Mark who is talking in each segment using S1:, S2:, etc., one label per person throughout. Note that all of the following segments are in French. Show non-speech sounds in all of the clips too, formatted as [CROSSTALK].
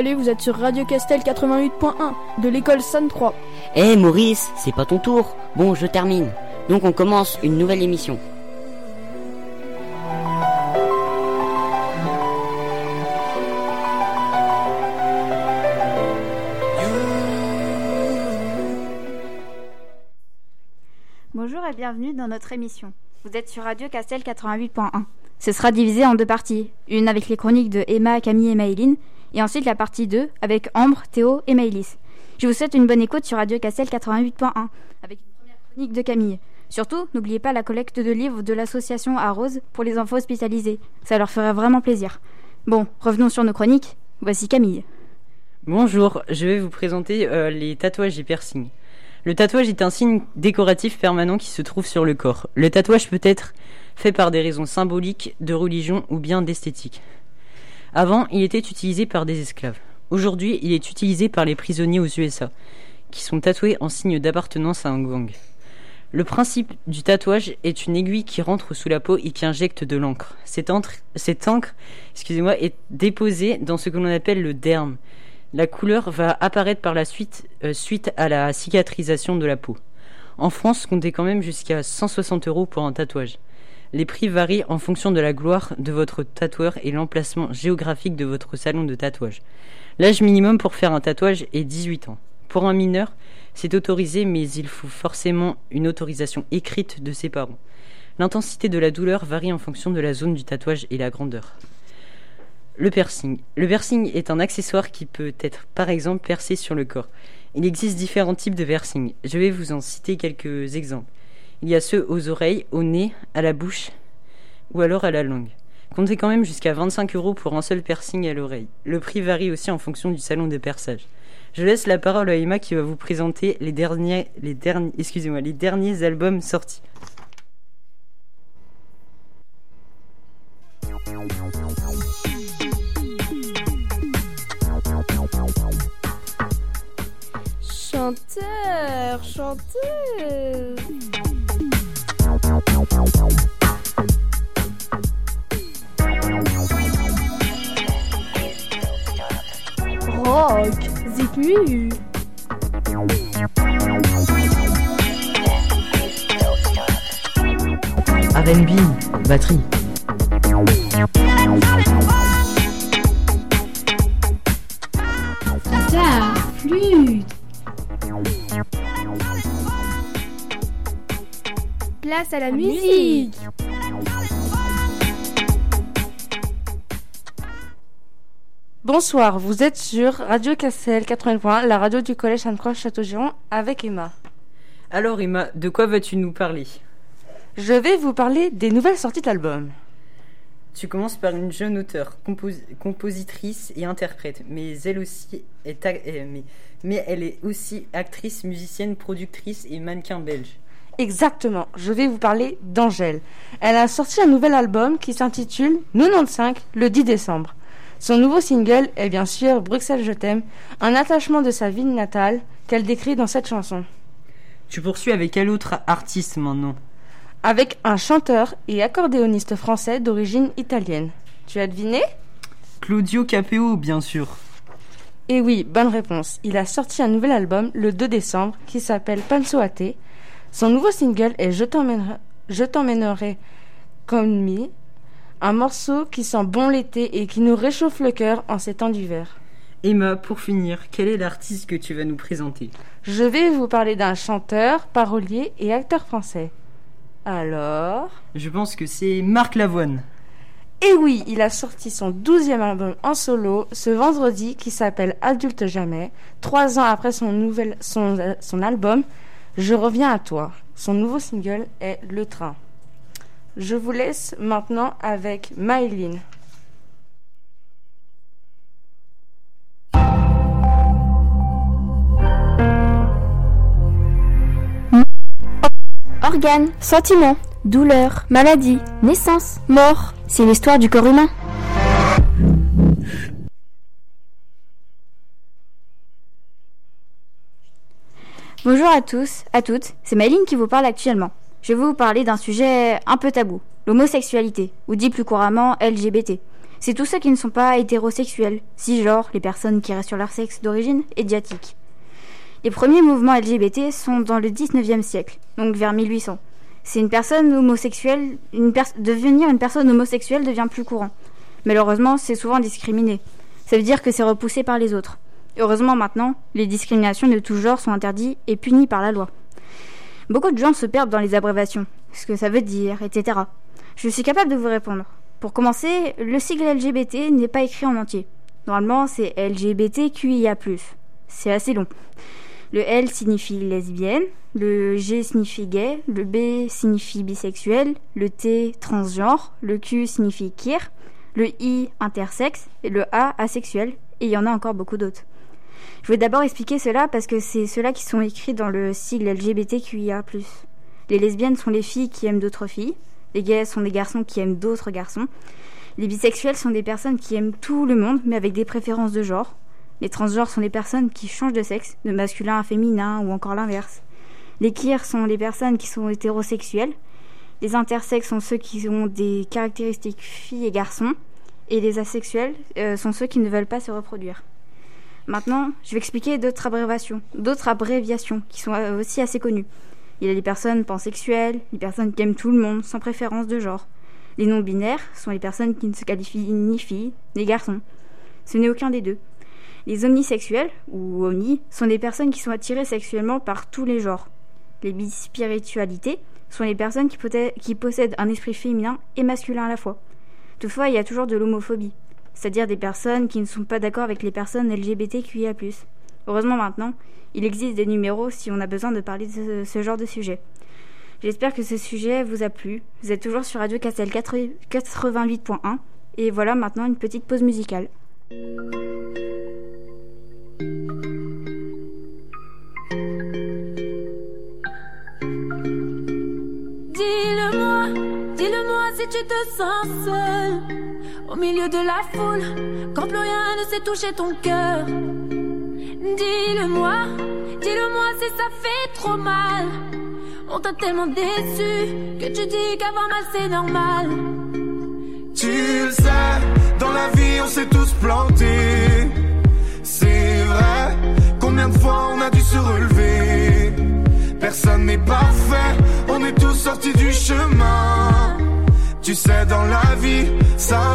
S1: Salut, vous êtes sur Radio Castel 88.1 de l'école San 3.
S2: Eh Maurice, c'est pas ton tour. Bon, je termine. Donc on commence une nouvelle émission.
S3: Bonjour et bienvenue dans notre émission. Vous êtes sur Radio Castel 88.1. Ce sera divisé en deux parties. Une avec les chroniques de Emma, Camille et Maëline, et ensuite la partie 2 avec Ambre, Théo et Maëlys. Je vous souhaite une bonne écoute sur Radio Castel 88.1 avec une première chronique de Camille. Surtout, n'oubliez pas la collecte de livres de l'association Arrose pour les enfants hospitalisés. Ça leur ferait vraiment plaisir. Bon, revenons sur nos chroniques. Voici Camille.
S4: Bonjour, je vais vous présenter euh, les tatouages et piercings. Le tatouage est un signe décoratif permanent qui se trouve sur le corps. Le tatouage peut être fait par des raisons symboliques, de religion ou bien d'esthétique. Avant, il était utilisé par des esclaves. Aujourd'hui, il est utilisé par les prisonniers aux USA, qui sont tatoués en signe d'appartenance à un gang. Le principe du tatouage est une aiguille qui rentre sous la peau et qui injecte de l'encre. Cette, encre, excusez-moi, est déposée dans ce que l'on appelle le derme. La couleur va apparaître par la suite euh, suite à la cicatrisation de la peau. En France, comptez quand même jusqu'à 160 euros pour un tatouage. Les prix varient en fonction de la gloire de votre tatoueur et l'emplacement géographique de votre salon de tatouage. L'âge minimum pour faire un tatouage est 18 ans. Pour un mineur, c'est autorisé, mais il faut forcément une autorisation écrite de ses parents. L'intensité de la douleur varie en fonction de la zone du tatouage et la grandeur. Le piercing. Le piercing est un accessoire qui peut être par exemple percé sur le corps. Il existe différents types de piercing. Je vais vous en citer quelques exemples. Il y a ceux aux oreilles, au nez, à la bouche ou alors à la langue. Comptez quand même jusqu'à 25 euros pour un seul piercing à l'oreille. Le prix varie aussi en fonction du salon de perçage. Je laisse la parole à Emma qui va vous présenter les derniers, albums sortis.
S1: Chanteur, chanteuse. Rock, Zikmu.
S4: R&B, batterie.
S1: Guitare, flûte. Place à la musique.
S5: Bonsoir, vous êtes sur Radio Cassel 80 la radio du collège Sainte-Croix Château-Giron avec Emma.
S4: Alors Emma, de quoi vas-tu nous parler?
S5: Je vais vous parler des nouvelles sorties d'albums.
S4: Tu commences par une jeune auteure, compos- compositrice et interprète, mais elle aussi est, euh, mais, mais elle est aussi actrice, musicienne, productrice et mannequin belge.
S5: Exactement, je vais vous parler d'Angèle. Elle a sorti un nouvel album qui s'intitule 95 le 10 décembre. Son nouveau single est bien sûr Bruxelles je t'aime, un attachement de sa ville natale qu'elle décrit dans cette chanson.
S4: Tu poursuis avec quel autre artiste maintenant
S5: Avec un chanteur et accordéoniste français d'origine italienne. Tu as deviné?
S4: Claudio Capeo, bien sûr.
S5: Eh oui, bonne réponse. Il a sorti un nouvel album le 2 décembre qui s'appelle Panso. Son nouveau single est Je t'emmènerai, comme me, un morceau qui sent bon l'été et qui nous réchauffe le cœur en ces temps d'hiver.
S4: Emma, pour finir, quel est l'artiste que tu vas nous présenter?
S5: Je vais vous parler d'un chanteur, parolier et acteur français. Alors?
S4: Je pense que c'est Marc Lavoine.
S5: Eh oui, il a sorti son douzième album en solo ce vendredi qui s'appelle Adulte Jamais, trois ans après son, nouvel, son, son album Je reviens à toi. Son nouveau single est Le Train. Je vous laisse maintenant avec Maëline.
S6: Organes, sentiments, douleur, maladie, naissance, mort. C'est l'histoire du corps humain.
S3: Bonjour à tous, à toutes, c'est Maëline qui vous parle actuellement. Je vais vous parler d'un sujet un peu tabou, l'homosexualité, ou dit plus couramment LGBT. C'est tous ceux qui ne sont pas hétérosexuels, cisgenres, les personnes qui restent sur leur sexe d'origine édiatique. Les premiers mouvements LGBT sont dans le 19e siècle, donc vers 1800. C'est une personne homosexuelle, une devenir une personne homosexuelle devient plus courant. Malheureusement, c'est souvent discriminé. Ça veut dire que c'est repoussé par les autres. Heureusement maintenant, les discriminations de tout genre sont interdites et punies par la loi. Beaucoup de gens se perdent dans les abréviations, ce que ça veut dire, etc. Je suis capable de vous répondre. Pour commencer, le sigle LGBT n'est pas écrit en entier. Normalement, c'est LGBTQIA+. C'est assez long. Le L signifie lesbienne, le G signifie gay, le B signifie bisexuel, le T transgenre, le Q signifie queer, le I intersexe et le A asexuel, et il y en a encore beaucoup d'autres. Je vais d'abord expliquer cela parce que c'est ceux-là qui sont écrits dans le sigle LGBTQIA+. Les lesbiennes sont les filles qui aiment d'autres filles, les gays sont des garçons qui aiment d'autres garçons. Les bisexuels sont des personnes qui aiment tout le monde, mais avec des préférences de genre. Les transgenres sont des personnes qui changent de sexe, de masculin à féminin ou encore l'inverse. Les queers sont les personnes qui sont hétérosexuelles. Les intersexes sont ceux qui ont des caractéristiques filles et garçons. Et les asexuels euh, sont ceux qui ne veulent pas se reproduire. Maintenant, je vais expliquer d'autres abréviations, d'autres abréviations qui sont euh, aussi assez connues. Il y a les personnes pansexuelles, les personnes qui aiment tout le monde, sans préférence de genre. Les non-binaires sont les personnes qui ne se qualifient ni filles ni garçons. Ce n'est aucun des deux. Les omnisexuels, ou omni, sont des personnes qui sont attirées sexuellement par tous les genres. Les bispiritualités sont les personnes qui possèdent un esprit féminin et masculin à la fois. Toutefois, il y a toujours de l'homophobie, c'est-à-dire des personnes qui ne sont pas d'accord avec les personnes LGBTQIA+. Heureusement maintenant, il existe des numéros si on a besoin de parler de ce, genre de sujet. J'espère que ce sujet vous a plu. Vous êtes toujours sur Radio Castel 88.1 et voilà maintenant une petite pause musicale.
S7: Dis-le-moi, dis-le-moi si tu te sens seul au milieu de la foule quand plus rien ne sait toucher ton cœur. Dis-le-moi, dis-le-moi si ça fait trop mal. On t'a tellement déçu que tu dis qu'avoir mal c'est normal.
S8: Tu le sais, dans la vie on s'est tous plantés. C'est vrai, combien de fois on a dû se relever? Personne n'est parfait, on est tous sortis du chemin. Tu sais, dans la vie, ça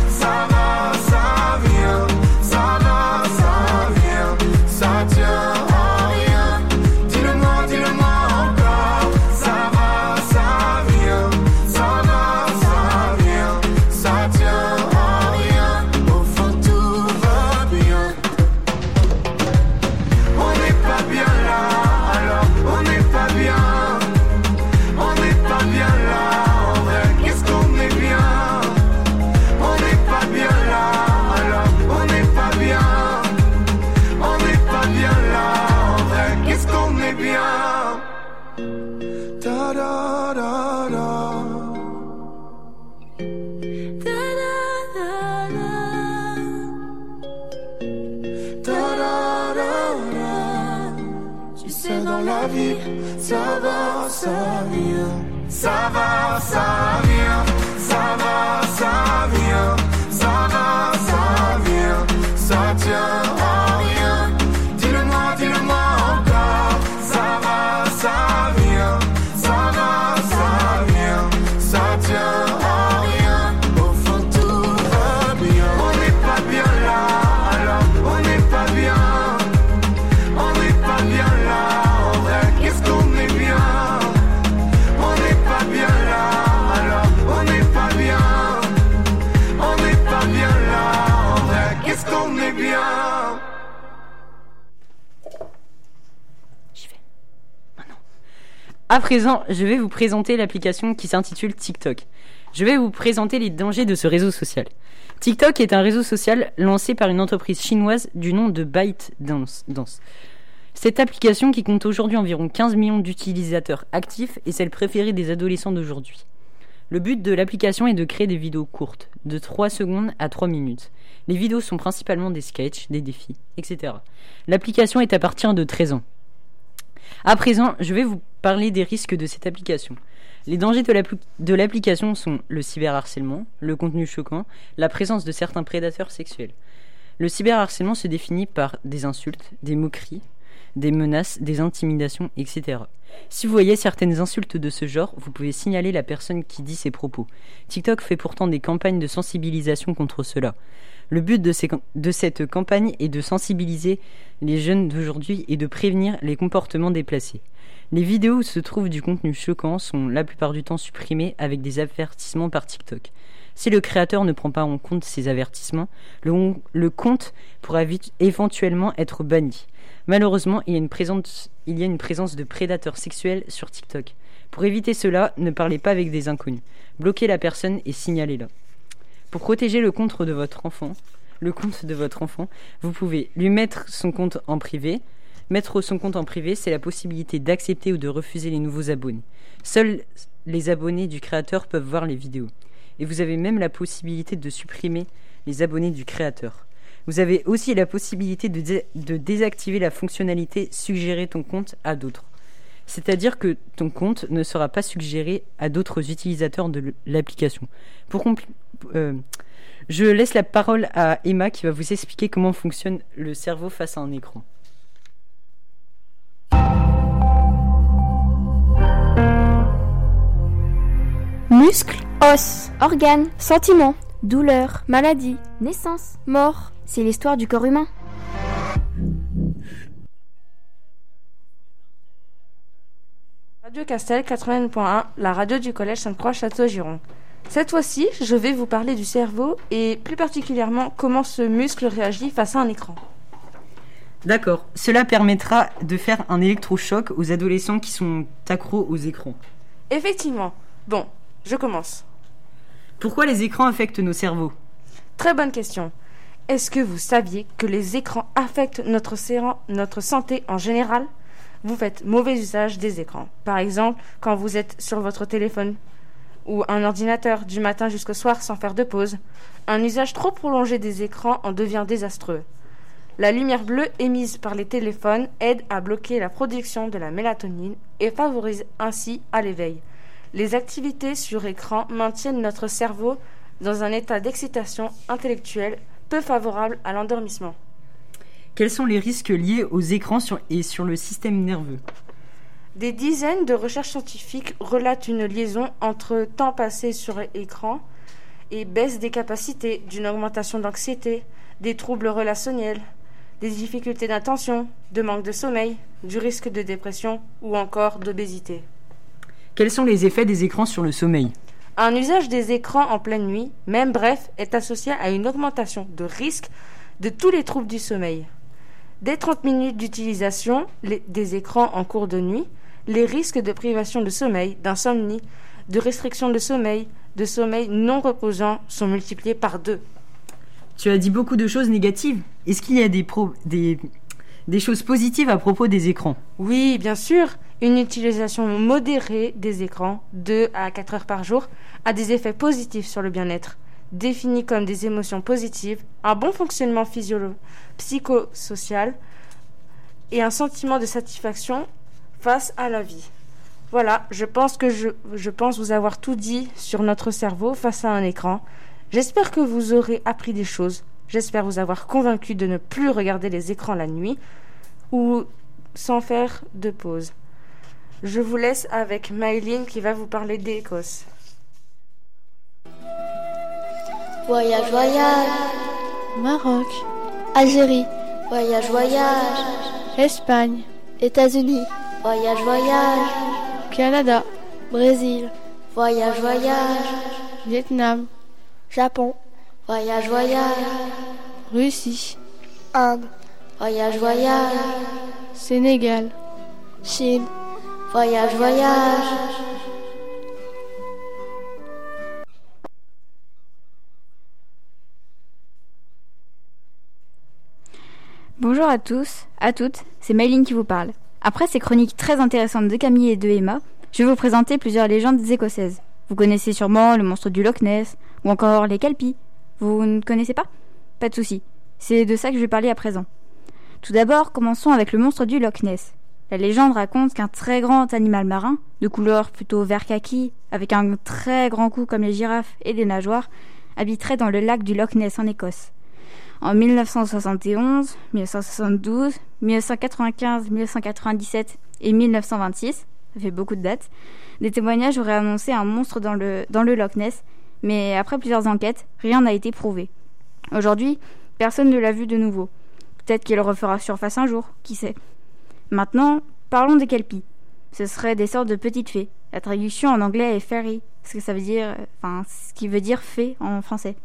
S8: bien, ça va,
S4: je vais vous présenter l'application qui s'intitule TikTok. Je vais vous présenter les dangers de ce réseau social. TikTok est un réseau social lancé par une entreprise chinoise du nom de ByteDance. Cette application, qui compte aujourd'hui environ 15 millions d'utilisateurs actifs, est celle préférée des adolescents d'aujourd'hui. Le but de l'application est de créer des vidéos courtes, de 3 secondes à 3 minutes. Les vidéos sont principalement des sketchs, des défis, etc. L'application est à partir de 13 ans. À présent, je vais vous parler des risques de cette application. Les dangers de l'application sont le cyberharcèlement, le contenu choquant, la présence de certains prédateurs sexuels. Le cyberharcèlement se définit par des insultes, des moqueries, des menaces, des intimidations, etc. Si vous voyez certaines insultes de ce genre, vous pouvez signaler la personne qui dit ces propos. TikTok fait pourtant des campagnes de sensibilisation contre cela. Le but de, cette campagne est de sensibiliser les jeunes d'aujourd'hui et de prévenir les comportements déplacés. Les vidéos où se trouve du contenu choquant sont la plupart du temps supprimées avec des avertissements par TikTok. Si le créateur ne prend pas en compte ces avertissements, le, compte pourra éventuellement être banni. Malheureusement, il y, a une présence, il y a une présence de prédateurs sexuels sur TikTok. Pour éviter cela, ne parlez pas avec des inconnus. Bloquez la personne et signalez-la. Pour protéger le compte de votre enfant, le compte de votre enfant, vous pouvez lui mettre son compte en privé. Mettre son compte en privé, c'est la possibilité d'accepter ou de refuser les nouveaux abonnés. Seuls les abonnés du créateur peuvent voir les vidéos. Et vous avez même la possibilité de supprimer les abonnés du créateur. Vous avez aussi la possibilité de, désactiver la fonctionnalité Suggérer ton compte à d'autres. C'est-à-dire que ton compte ne sera pas suggéré à d'autres utilisateurs de l'application. Pour, euh, je laisse la parole à Emma qui va vous expliquer comment fonctionne le cerveau face à un écran.
S6: Muscles, os, organes, sentiments, douleurs, maladies, naissance, mort, c'est l'histoire du corps humain.
S5: Radio Castel 80.1, la radio du collège Sainte-Croix-Château-Giron. Cette fois-ci, je vais vous parler du cerveau et plus particulièrement comment ce muscle réagit face à un écran.
S4: D'accord, cela permettra de faire un électrochoc aux adolescents qui sont accros aux écrans.
S5: Effectivement. Bon, je commence.
S4: Pourquoi les écrans affectent nos cerveaux?
S5: Très bonne question. Est-ce que vous saviez que les écrans affectent notre, notre santé en général? Vous faites mauvais usage des écrans. Par exemple, quand vous êtes sur votre téléphone ou un ordinateur du matin jusqu'au soir sans faire de pause. Un usage trop prolongé des écrans en devient désastreux. La lumière bleue émise par les téléphones aide à bloquer la production de la mélatonine et favorise ainsi à l'éveil. Les activités sur écran maintiennent notre cerveau dans un état d'excitation intellectuelle peu favorable à l'endormissement.
S4: Quels sont les risques liés aux écrans et sur le système nerveux?
S5: Des dizaines de recherches scientifiques relatent une liaison entre temps passé sur écran et baisse des capacités, d'une augmentation d'anxiété, des troubles relationnels, des difficultés d'attention, de manque de sommeil, du risque de dépression ou encore d'obésité.
S4: Quels sont les effets des écrans sur le sommeil?
S5: Un usage des écrans en pleine nuit, même bref, est associé à une augmentation de risque de tous les troubles du sommeil. Dès 30 minutes d'utilisation des écrans en cours de nuit, les risques de privation de sommeil, d'insomnie, de restriction de sommeil, de sommeil non reposant sont multipliés par deux.
S4: Tu as dit beaucoup de choses négatives. Est-ce qu'il y a des, des, des choses positives à propos des écrans?
S5: Oui, bien sûr. Une utilisation modérée des écrans, 2 à 4 heures par jour, a des effets positifs sur le bien-être. Définis comme des émotions positives, un bon fonctionnement psychosocial et un sentiment de satisfaction face à la vie. Voilà, je pense que je, je pense vous avoir tout dit sur notre cerveau face à un écran. J'espère que vous aurez appris des choses. J'espère vous avoir convaincu de ne plus regarder les écrans la nuit ou sans faire de pause. Je vous laisse avec Maïline qui va vous parler d'Écosse.
S9: Voyage, voyage.
S1: Maroc.
S9: Algérie. Voyage, voyage.
S1: Espagne.
S9: États-Unis. Voyage, voyage.
S1: Canada.
S9: Brésil. Voyage, voyage.
S1: Vietnam.
S9: Japon. Voyage, voyage.
S1: Russie.
S9: Inde. Voyage, voyage.
S1: Sénégal.
S9: Chine. Voyage, voyage.
S3: Bonjour à tous, à toutes, c'est Mayline qui vous parle. Après ces chroniques très intéressantes de Camille et de Emma, je vais vous présenter plusieurs légendes écossaises. Vous connaissez sûrement le monstre du Loch Ness ou encore les Kelpies. Vous ne connaissez pas? Pas de souci. C'est de ça que je vais parler à présent. Tout d'abord, commençons avec le monstre du Loch Ness. La légende raconte qu'un très grand animal marin, de couleur plutôt vert kaki, avec un très grand cou comme les girafes et des nageoires, habiterait dans le lac du Loch Ness en Écosse. En 1971, 1972, 1995, 1997 et 1926, ça fait beaucoup de dates, des témoignages auraient annoncé un monstre dans le, Loch Ness, mais après plusieurs enquêtes, rien n'a été prouvé. Aujourd'hui, personne ne l'a vu de nouveau. Peut-être qu'il refera surface un jour, qui sait. Maintenant, parlons des kelpies. Ce seraient des sortes de petites fées. La traduction en anglais est fairy, ce que ça veut dire, enfin, ce qui veut dire fée en français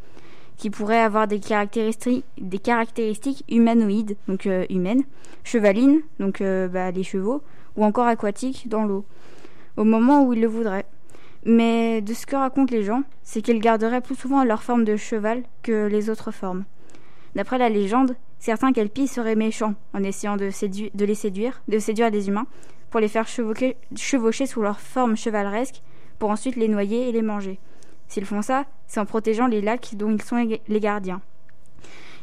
S3: qui pourraient avoir des caractéristiques, des caractéristiques humanoïdes, donc euh, humaines, chevalines, donc euh, bah, les chevaux, ou encore aquatiques dans l'eau, au moment où ils le voudraient. Mais de ce que racontent les gens, c'est qu'ils garderaient plus souvent leur forme de cheval que les autres formes. D'après la légende, certains kelpies seraient méchants en essayant de, de, les séduire, de séduire des humains, pour les faire chevaucher sous leur forme chevaleresque, pour ensuite les noyer et les manger. S'ils font ça, c'est en protégeant les lacs dont ils sont les gardiens.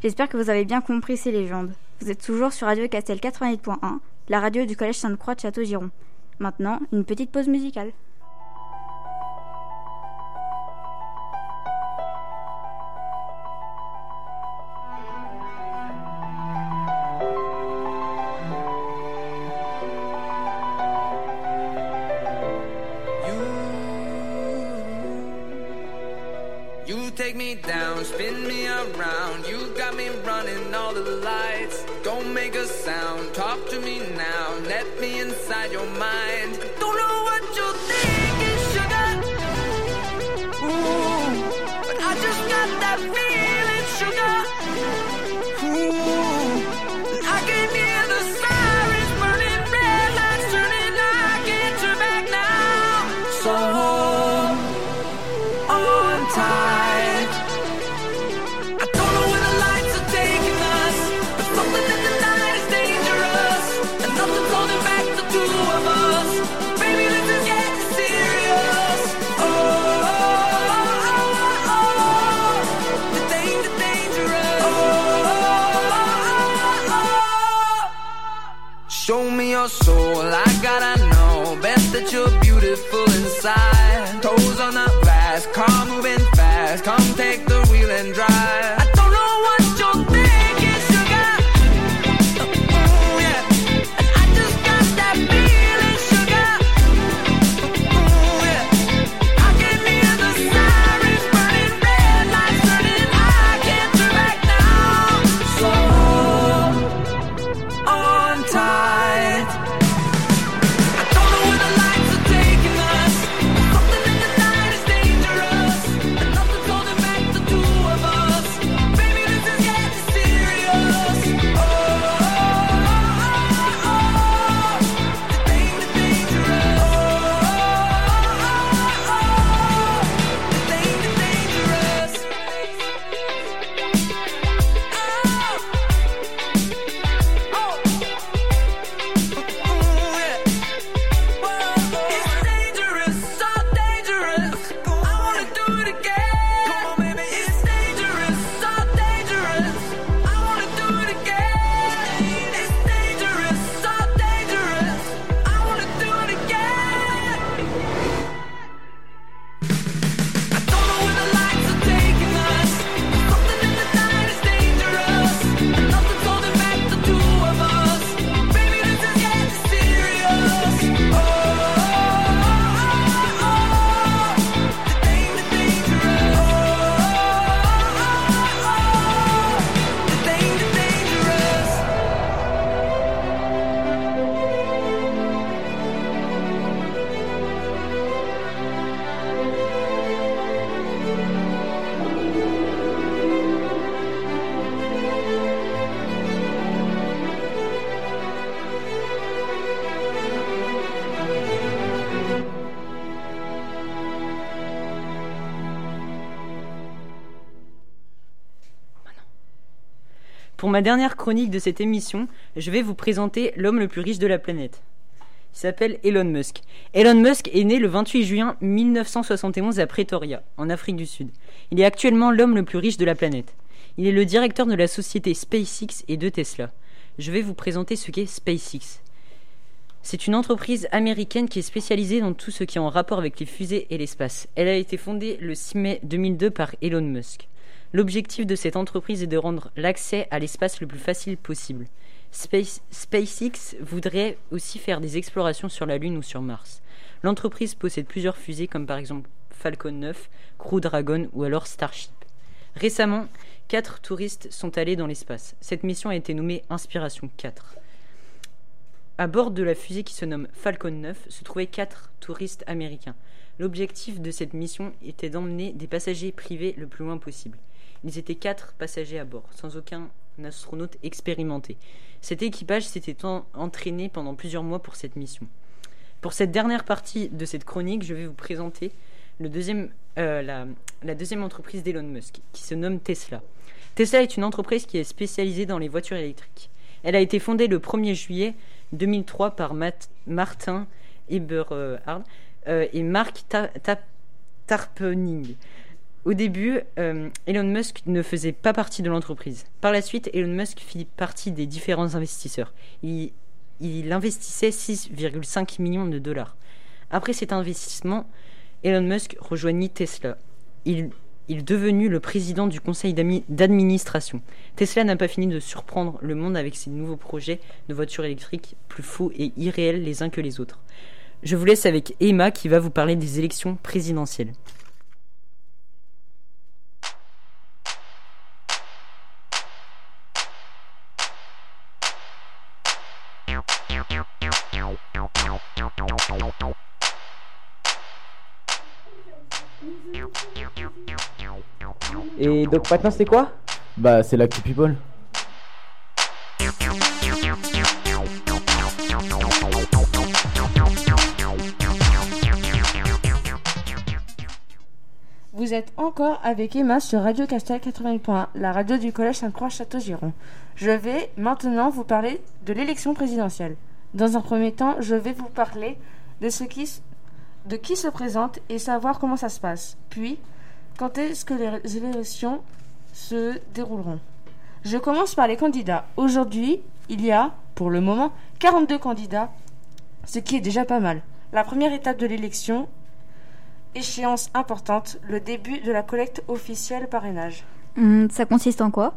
S3: J'espère que vous avez bien compris ces légendes. Vous êtes toujours sur Radio Castel 88.1, la radio du Collège Sainte-Croix de Château-Giron. Maintenant, une petite pause musicale.
S10: A sound, talk to me now. Let me inside your mind.
S4: Ma dernière chronique de cette émission, je vais vous présenter l'homme le plus riche de la planète. Il s'appelle Elon Musk. Elon Musk est né le 28 juin 1971 à Pretoria, en Afrique du Sud. Il est actuellement l'homme le plus riche de la planète. Il est le directeur de la société SpaceX et de Tesla. Je vais vous présenter ce qu'est SpaceX. C'est une entreprise américaine qui est spécialisée dans tout ce qui est en rapport avec les fusées et l'espace. Elle a été fondée le 6 mai 2002 par Elon Musk. L'objectif de cette entreprise est de rendre l'accès à l'espace le plus facile possible. Space- SpaceX voudrait aussi faire des explorations sur la Lune ou sur Mars. L'entreprise possède plusieurs fusées comme par exemple Falcon 9, Crew Dragon ou alors Starship. Récemment, quatre touristes sont allés dans l'espace. Cette mission a été nommée Inspiration 4. À bord de la fusée qui se nomme Falcon 9 se trouvaient quatre touristes américains. L'objectif de cette mission était d'emmener des passagers privés le plus loin possible. Ils étaient quatre passagers à bord, sans aucun astronaute expérimenté. Cet équipage s'était en- entraîné pendant plusieurs mois pour cette mission. Pour cette dernière partie de cette chronique, je vais vous présenter euh, la, deuxième entreprise d'Elon Musk, qui se nomme Tesla. Tesla est une entreprise qui est spécialisée dans les voitures électriques. Elle a été fondée le 1er juillet 2003 par Martin Eberhard euh, et Mark Ta- Ta- Tarpenning. Au début, euh, Elon Musk ne faisait pas partie de l'entreprise. Par la suite, Elon Musk fit partie des différents investisseurs. Il, investissait 6,5 millions de dollars. Après cet investissement, Elon Musk rejoignit Tesla. Il, il est devenu le président du conseil d'administration. Tesla n'a pas fini de surprendre le monde avec ses nouveaux projets de voitures électriques plus faux et irréels les uns que les autres. Je vous laisse avec Emma qui va vous parler des élections présidentielles.
S11: Et donc maintenant c'est quoi?
S12: Bah, c'est l'actu people.
S5: Vous êtes encore avec Emma sur Radio Castel 80.1, la radio du collège Sainte-Croix-Château-Giron. Je vais maintenant vous parler de l'élection présidentielle. Dans un premier temps, je vais vous parler de, qui, se présente et savoir comment ça se passe. Puis, quand est-ce que les élections se dérouleront? Je commence par les candidats. Aujourd'hui, il y a, pour le moment, 42 candidats, ce qui est déjà pas mal. La première étape de l'élection échéance importante, le début de la collecte officielle parrainage.
S3: Hum, ça consiste en quoi?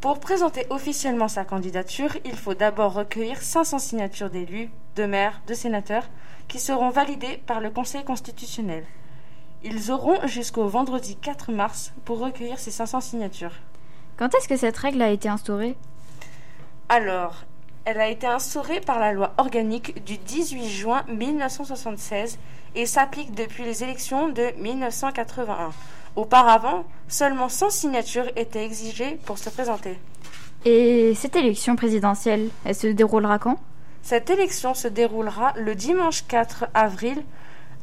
S5: Pour présenter officiellement sa candidature, il faut d'abord recueillir 500 signatures d'élus, de maires, de sénateurs, qui seront validées par le Conseil constitutionnel. Ils auront jusqu'au vendredi 4 mars pour recueillir ces 500 signatures.
S3: Quand est-ce que cette règle a été instaurée?
S5: Alors, elle a été instaurée par la loi organique du 18 juin 1976 et s'applique depuis les élections de 1981. Auparavant, seulement 100 signatures étaient exigées pour se présenter.
S3: Et cette élection présidentielle, elle se déroulera quand?
S5: Cette élection se déroulera le dimanche 4 avril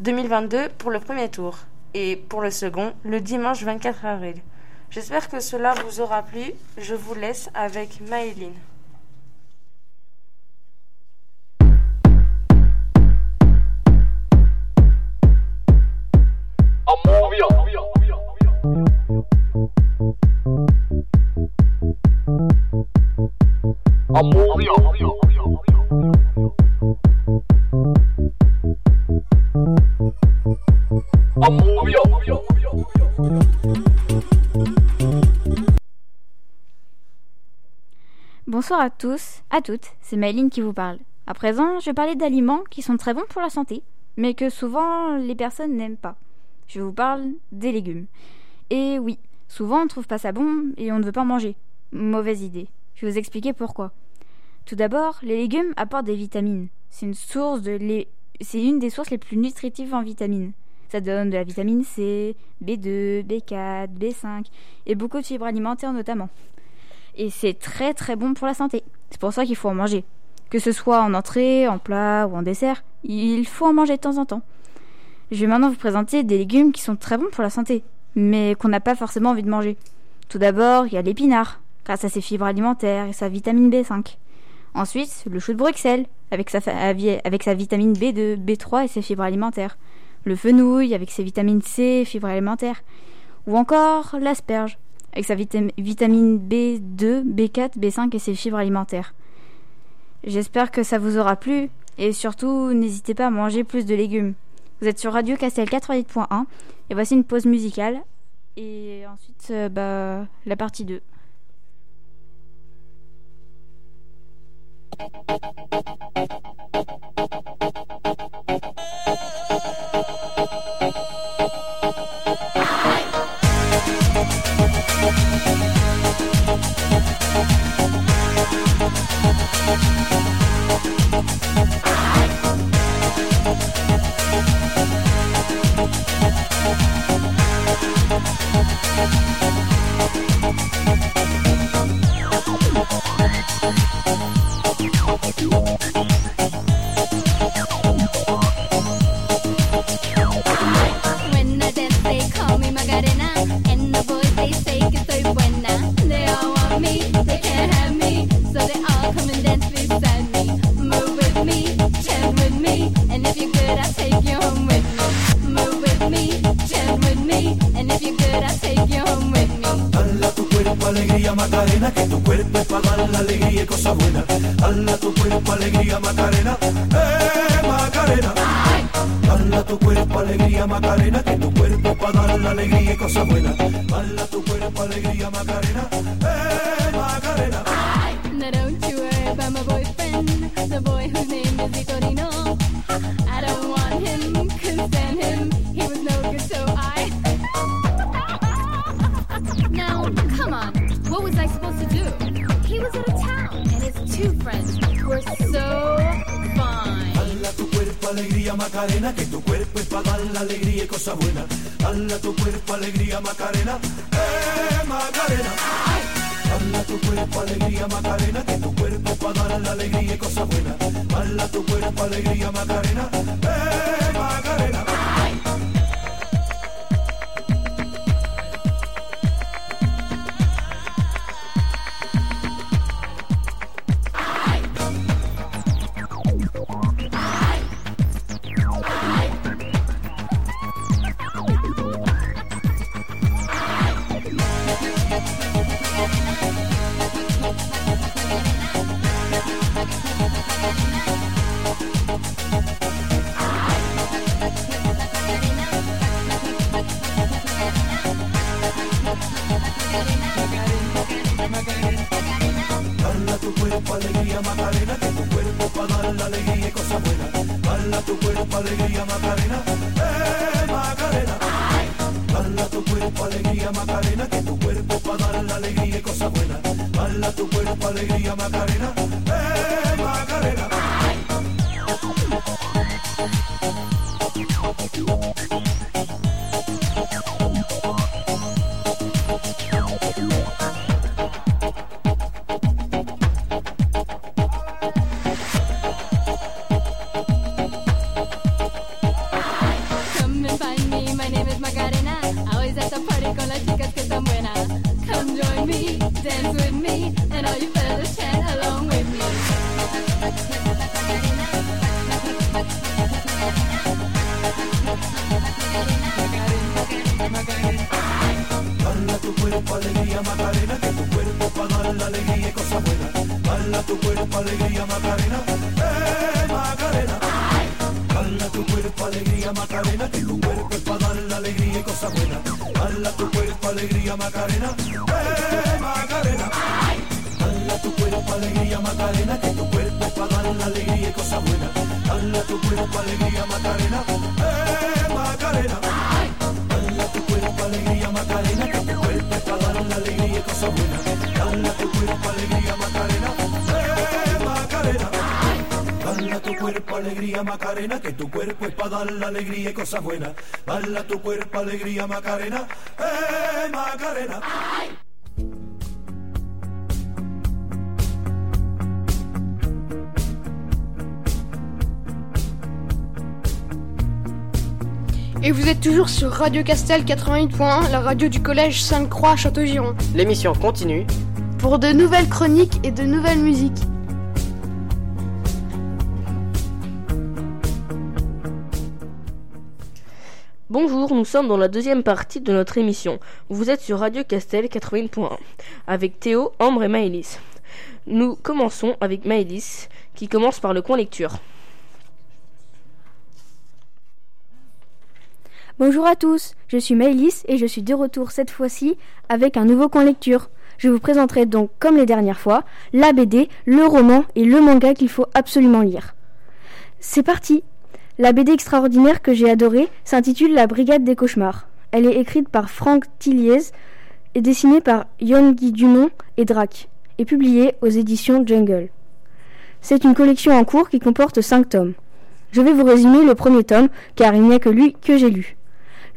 S5: 2022 pour le premier tour et pour le second le dimanche 24 avril. J'espère que cela vous aura plu. Je vous laisse avec Maëline.
S3: Bonsoir à tous, à toutes, c'est Maëline qui vous parle. À présent, je vais parler d'aliments qui sont très bons pour la santé, mais que souvent les personnes n'aiment pas. Je vous parle des légumes. Et oui, souvent on trouve pas ça bon et on ne veut pas en manger. Mauvaise idée. Je vais vous expliquer pourquoi. Tout d'abord, les légumes apportent des vitamines. C'est une source de c'est une des sources les plus nutritives en vitamines. Ça donne de la vitamine C, B2, B4, B5 et beaucoup de fibres alimentaires notamment. Et c'est très très bon pour la santé. C'est pour ça qu'il faut en manger. Que ce soit en entrée, en plat ou en dessert, il faut en manger de temps en temps. Je vais maintenant vous présenter des légumes qui sont très bons pour la santé, mais qu'on n'a pas forcément envie de manger. Tout d'abord, il y a l'épinard, grâce à ses fibres alimentaires et sa vitamine B5. Ensuite, le chou de Bruxelles, avec sa, vitamine B2, B3 et ses fibres alimentaires. Le fenouil, avec ses vitamines C et fibres alimentaires. Ou encore l'asperge, avec sa vitam- vitamine B2, B4, B5 et ses fibres alimentaires. J'espère que ça vous aura plu et surtout n'hésitez pas à manger plus de légumes. Vous êtes sur Radio Castel 88.1 et voici une pause musicale et ensuite euh, bah, la partie 2.
S13: Thank you.
S14: Macarena, que tu cuerpo dar la alegría y cosas buenas. Dala tu cuerpo alegría Macarena, eh Macarena. Tu cuerpo alegría Macarena, que tu cuerpo dar la alegría y cosas buenas. Dala tu cuerpo alegría Macarena, eh Macarena.
S13: Now don't you worry about my boyfriend, the boy whose name is Vitorino. I don't want him, couldn't stand him, he was no good, so I. [LAUGHS] now, come on, what was I supposed to do? He was out of town, and his two friends were so fine.
S14: Dala tu cuerpo alegría Macarena, que tu cuerpo es para dar la alegría y cosas buenas. Dala tu cuerpo alegría Macarena, eh Macarena. Dala tu cuerpo alegría Macarena, que tu cuerpo para dar la alegría y cosas buenas. Dala tu cuerpo alegría Macarena, eh Macarena. Cuerpo alegría Macarena, que tu cuerpo para dar la alegría y cosas buenas. Dala tu cuerpo alegría Macarena, eh Macarena. Tu cuerpo alegría Macarena, que tu cuerpo es para dar la alegría y cosas buenas. Dala tu cuerpo alegría Macarena, eh Macarena. Dala tu cuerpo alegría Macarena, que tu cuerpo es para dar la alegría y cosas buenas. Dala tu cuerpo alegría Macarena, eh Macarena. Dala tu cuerpo alegría Macarena, buenas. Dala tu cuerpo alegría Macarena, eh Macarena. Dala tu cuerpo alegría Macarena, que tu cuerpo es para dar la alegría y cosas buenas. Dala tu cuerpo alegría Macarena, eh Macarena.
S12: Et vous êtes toujours sur Radio Castel 88.1, la radio du collège Sainte-Croix à Château-Giron.
S2: L'émission continue.
S12: Pour pour de nouvelles chroniques et de nouvelles musiques.
S15: Bonjour, nous sommes dans la deuxième partie de notre émission. Vous êtes sur Radio Castel 80.1 avec Théo, Ambre et Maëlys. Nous commençons avec Maëlys qui commence par le coin lecture.
S6: Bonjour à tous, je suis Maëlys et je suis de retour cette fois-ci avec un nouveau coin lecture. Je vous présenterai donc, comme les dernières fois, la BD, le roman et le manga qu'il faut absolument lire. C'est parti La BD extraordinaire que j'ai adorée s'intitule La Brigade des Cauchemars. Elle est écrite par Franck Tilliez et dessinée par Yon-Guy Dumont et Drac et publiée aux éditions Jungle. C'est une collection en cours qui comporte 5 tomes. Je vais vous résumer le premier tome car il n'y a que lui que j'ai lu.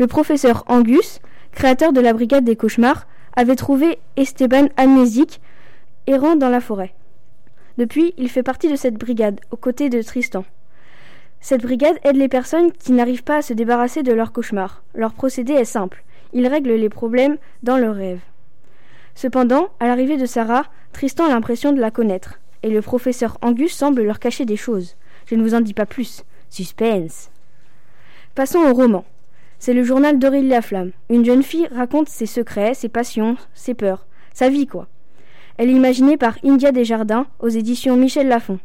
S6: Le professeur Angus, créateur de la Brigade des Cauchemars, avait trouvé Esteban amnésique errant dans la forêt. Depuis, il fait partie de cette brigade, aux côtés de Tristan. Cette brigade aide les personnes qui n'arrivent pas à se débarrasser de leurs cauchemars. Leur procédé est simple. Ils règlent les problèmes dans leurs rêves. Cependant, à l'arrivée de Sarah, Tristan a l'impression de la connaître, et le professeur Angus semble leur cacher des choses. Je ne vous en dis pas plus. Suspense. Passons au roman. C'est le journal d'Aurélie Laflamme. Une jeune fille raconte ses secrets, ses passions, ses peurs, sa vie quoi. Elle est imaginée par India Desjardins aux éditions Michel Lafon.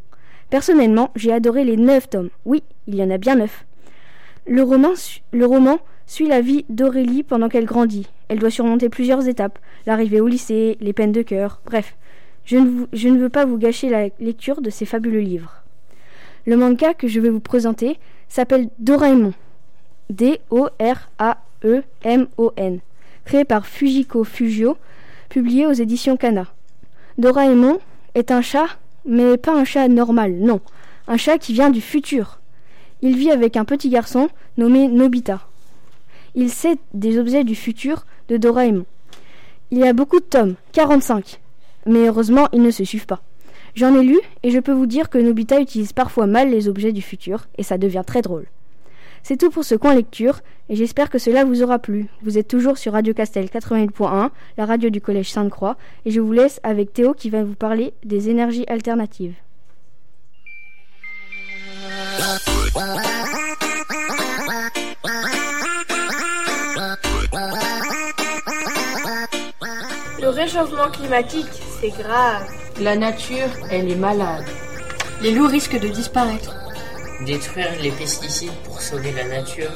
S6: Personnellement, j'ai adoré les neuf tomes. Oui, il y en a bien neuf. Le roman, suit la vie d'Aurélie pendant qu'elle grandit. Elle doit surmonter plusieurs étapes. L'arrivée au lycée, les peines de cœur, bref. Je ne, vous- je ne veux pas vous gâcher la lecture de ces fabuleux livres. Le manga que je vais vous présenter s'appelle Doraemon. D-O-R-A-E-M-O-N. Créé par Fujiko Fujio, publié aux éditions Kana. Doraemon est un chat, mais pas un chat normal, non. Un chat qui vient du futur. Il vit avec un petit garçon nommé Nobita. Il sait des objets du futur de Doraemon. Il y a beaucoup de tomes, 45. Mais heureusement, ils ne se suivent pas. J'en ai lu et je peux vous dire que Nobita utilise parfois mal les objets du futur et ça devient très drôle. C'est tout pour ce coin lecture et j'espère que cela vous aura plu. Vous êtes toujours sur Radio Castel 88.1, la radio du collège Sainte-Croix et je vous laisse avec Théo qui va vous parler des énergies alternatives.
S12: Le réchauffement climatique, c'est grave.
S16: La nature, elle est malade.
S12: Les loups risquent de disparaître.
S17: Détruire les pesticides pour sauver la nature.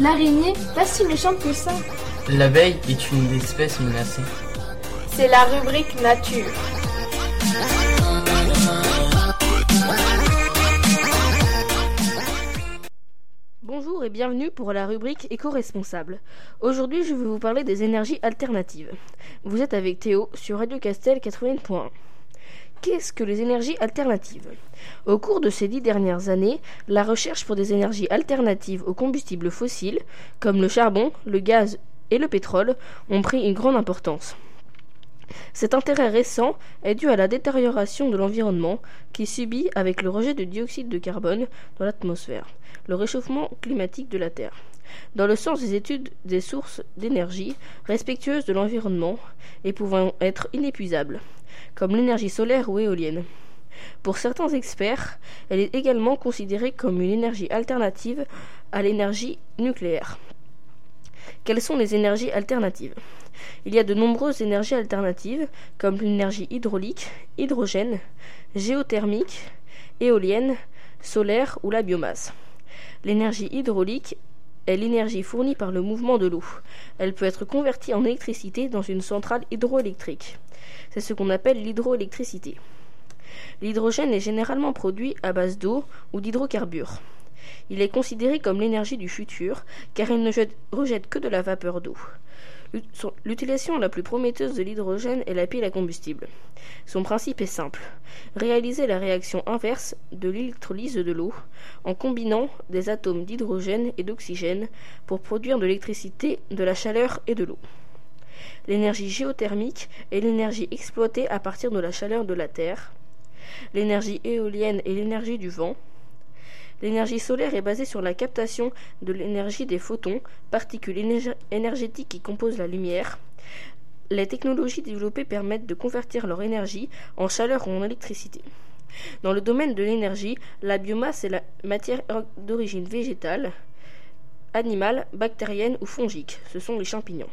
S12: L'araignée, pas si méchante que ça.
S17: L'abeille est une espèce menacée.
S12: C'est la rubrique nature.
S15: Bonjour et bienvenue pour la rubrique éco-responsable. Aujourd'hui, je vais vous parler des énergies alternatives. Vous êtes avec Théo sur Radio Castel 80.1. Qu'est-ce que les énergies alternatives? Au cours de ces dix dernières années, la recherche pour des énergies alternatives aux combustibles fossiles, comme le charbon, le gaz et le pétrole, ont pris une grande importance. Cet intérêt récent est dû à la détérioration de l'environnement qui subit avec le rejet de dioxyde de carbone dans l'atmosphère, le réchauffement climatique de la Terre. Dans le sens des études des sources d'énergie respectueuses de l'environnement et pouvant être inépuisables, comme l'énergie solaire ou éolienne. Pour certains experts, elle est également considérée comme une énergie alternative à l'énergie nucléaire. Quelles sont les énergies alternatives? Il y a de nombreuses énergies alternatives comme l'énergie hydraulique, hydrogène, géothermique, éolienne, solaire ou la biomasse. L'énergie hydraulique est l'énergie fournie par le mouvement de l'eau. Elle peut être convertie en électricité dans une centrale hydroélectrique. C'est ce qu'on appelle l'hydroélectricité. L'hydrogène est généralement produit à base d'eau ou d'hydrocarbures. Il est considéré comme l'énergie du futur car il ne jette- rejette que de la vapeur d'eau. L'utilisation la plus prometteuse de l'hydrogène est la pile à combustible. Son principe est simple. Réaliser la réaction inverse de l'électrolyse de l'eau en combinant des atomes d'hydrogène et d'oxygène pour produire de l'électricité, de la chaleur et de l'eau. L'énergie géothermique est l'énergie exploitée à partir de la chaleur de la Terre. L'énergie éolienne est l'énergie du vent. L'énergie solaire est basée sur la captation de l'énergie des photons, particules énerg- énergétiques qui composent la lumière. les technologies développées permettent de convertir leur énergie en chaleur ou en électricité. Dans le domaine de l'énergie, la biomasse est la matière d'origine végétale, animale, bactérienne ou fongique. Ce sont les champignons.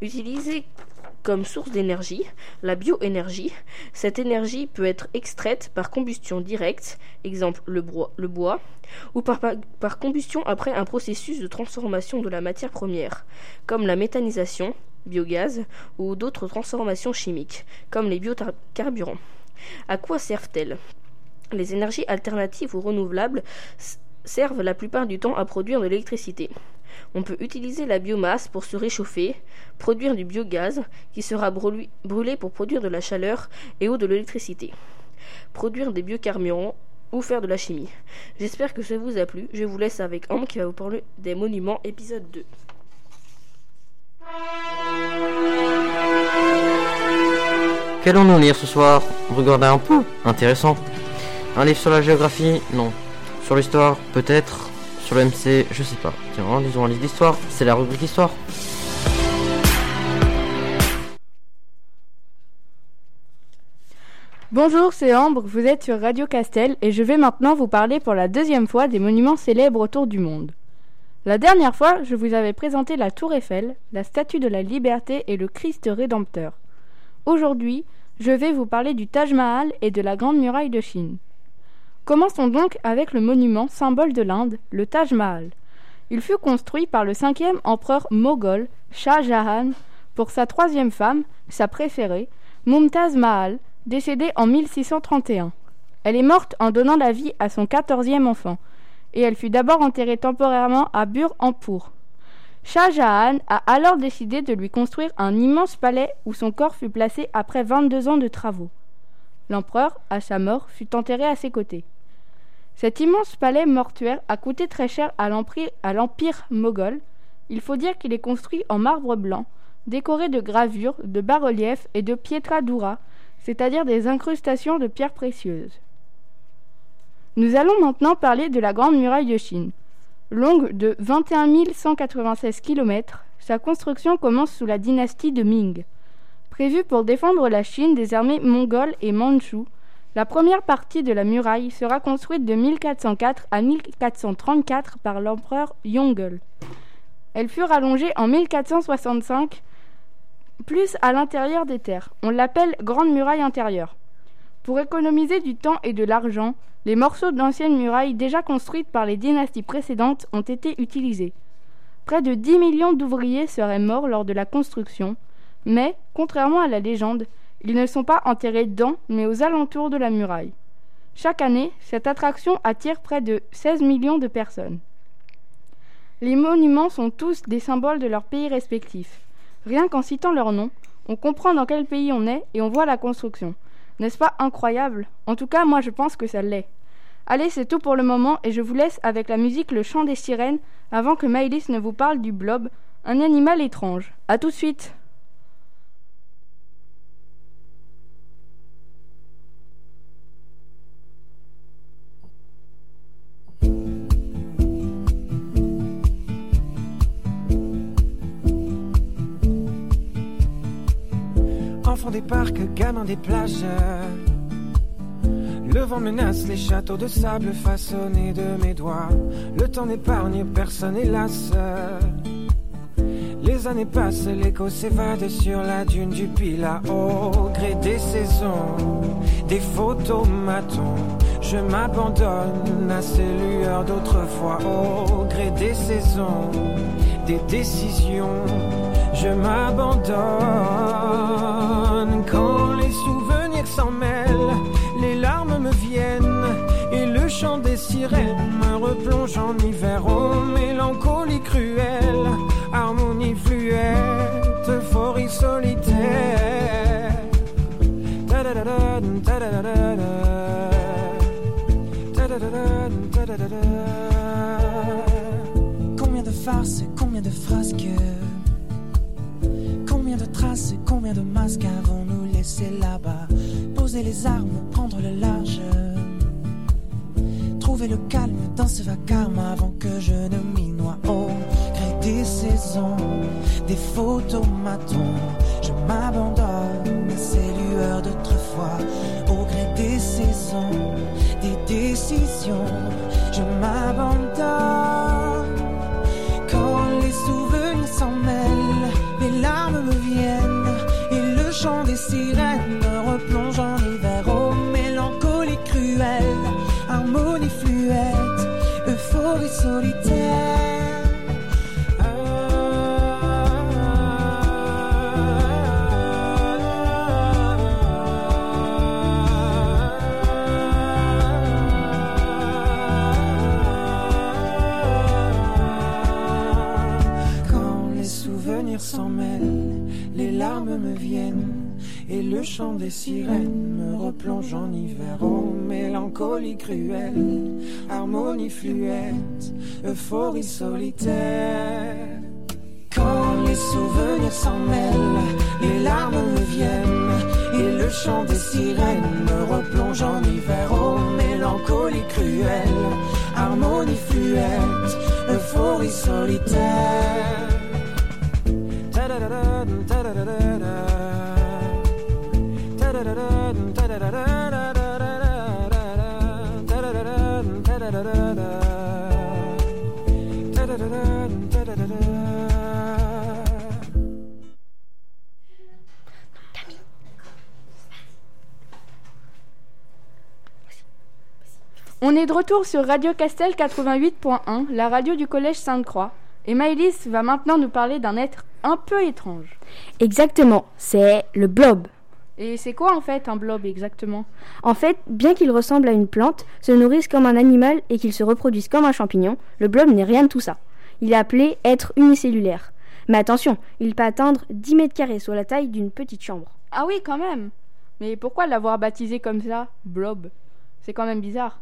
S15: Utilisée comme source d'énergie, la bioénergie, cette énergie peut être extraite par combustion directe, exemple le, bois, ou par, par- combustion après un processus de transformation de la matière première, comme la méthanisation, biogaz, ou d'autres transformations chimiques, comme les biocarburants. À quoi servent-elles? Les énergies alternatives ou renouvelables servent la plupart du temps à produire de l'électricité. On peut utiliser la biomasse pour se réchauffer, produire du biogaz qui sera brûlé pour produire de la chaleur et ou de l'électricité, produire des biocarburants ou faire de la chimie. J'espère que ça vous a plu. Je vous laisse avec Ambre qui va vous parler des monuments épisode 2.
S18: Qu'allons-nous lire ce soir? Regardez un peu, intéressant. Un livre sur la géographie? Non. Sur l'histoire Peut-être. Sur le MC Je sais pas. Tiens, lisons un livre d'histoire. C'est la rubrique histoire.
S1: Bonjour, c'est Ambre, vous êtes sur Radio Castel et je vais maintenant vous parler pour la deuxième fois des monuments célèbres autour du monde. La dernière fois, je vous avais présenté la Tour Eiffel, la Statue de la Liberté et le Christ Rédempteur. Aujourd'hui, je vais vous parler du Taj Mahal et de la Grande Muraille de Chine. Commençons donc avec le monument symbole de l'Inde, le Taj Mahal. Il fut construit par le cinquième empereur moghol, Shah Jahan, pour sa troisième femme, sa préférée, Mumtaz Mahal, décédée en 1631. Elle est morte en donnant la vie à son quatorzième enfant, et elle fut d'abord enterrée temporairement à Burhanpur. Shah Jahan a alors décidé de lui construire un immense palais où son corps fut placé après 22 ans de travaux. L'empereur, à sa mort, fut enterré à ses côtés. Cet immense palais mortuaire a coûté très cher à l'empire, moghol. Il faut dire qu'il est construit en marbre blanc, décoré de gravures, de bas-reliefs et de pietra dura, c'est-à-dire des incrustations de pierres précieuses. Nous allons maintenant parler de la Grande Muraille de Chine. Longue de 21 196 km, sa construction commence sous la dynastie de Ming. Prévue pour défendre la Chine des armées mongoles et mandchoues, la première partie de la muraille sera construite de 1404 à 1434 par l'empereur Yongle. Elle fut rallongée en 1465 plus à l'intérieur des terres. On l'appelle Grande Muraille intérieure. Pour économiser du temps et de l'argent, les morceaux d'anciennes murailles déjà construites par les dynasties précédentes ont été utilisés. Près de 10 millions d'ouvriers seraient morts lors de la construction, mais, contrairement à la légende, ils ne sont pas enterrés dans, mais aux alentours de la muraille. Chaque année, cette attraction attire près de 16 millions de personnes. Les monuments sont tous des symboles de leur pays respectif. Rien qu'en citant leur nom, on comprend dans quel pays on est et on voit la construction. N'est-ce pas incroyable? En tout cas, moi je pense que ça l'est. Allez, c'est tout pour le moment et je vous laisse avec la musique Le chant des sirènes avant que Maëlys ne vous parle du blob, un animal étrange. A tout de suite
S19: Enfants des parcs, gamins des plages. Le vent menace les châteaux de sable façonnés de mes doigts. Le temps n'épargne personne, hélas. Les années passent, l'écho s'évade sur la dune du Pila. Au gré des saisons, des photomatons, je m'abandonne à ces lueurs d'autrefois. Au gré des saisons, des décisions, je m'abandonne. Quand les souvenirs s'en mêlent, les larmes me viennent et le chant des sirènes me replonge en hiver. Oh, mélancolie cruelle, harmonie fluette, euphorie solitaire.
S20: Combien de farces combien de frasques combien de masques avons-nous laissé là-bas? Poser les armes, prendre le large Trouver le calme dans ce vacarme avant que je ne m'y noie Au gré des saisons, des photomatons. Je m'abandonne à ces lueurs d'autrefois, au gré des saisons, des décisions. Je m'abandonne quand les souvenirs s'en mêlent, larmes me viennent et le chant des sirènes me replonge en hiver. Oh, mélancolie cruelle, harmonie fluette, euphorie solitaire. Me viennent et le chant des sirènes me replonge en hiver. Oh, mélancolie cruelle, harmonie fluette, euphorie solitaire. Quand les souvenirs s'en mêlent, les larmes me viennent et le chant des sirènes me replonge en hiver. Oh, mélancolie cruelle, harmonie fluette, euphorie solitaire.
S1: On est de retour sur Radio Castel 88.1, la radio du collège Sainte-Croix. Et Maëlys va maintenant nous parler d'un être un peu étrange.
S6: Exactement, c'est le blob.
S1: Et c'est quoi en fait un blob exactement?
S6: En fait, bien qu'il ressemble à une plante, se nourrisse comme un animal et qu'il se reproduise comme un champignon, le blob n'est rien de tout ça. Il est appelé être unicellulaire. Mais attention, il peut atteindre 10 mètres carrés, soit la taille d'une petite chambre.
S1: Ah oui, quand même Mais pourquoi l'avoir baptisé comme ça, blob? C'est quand même bizarre.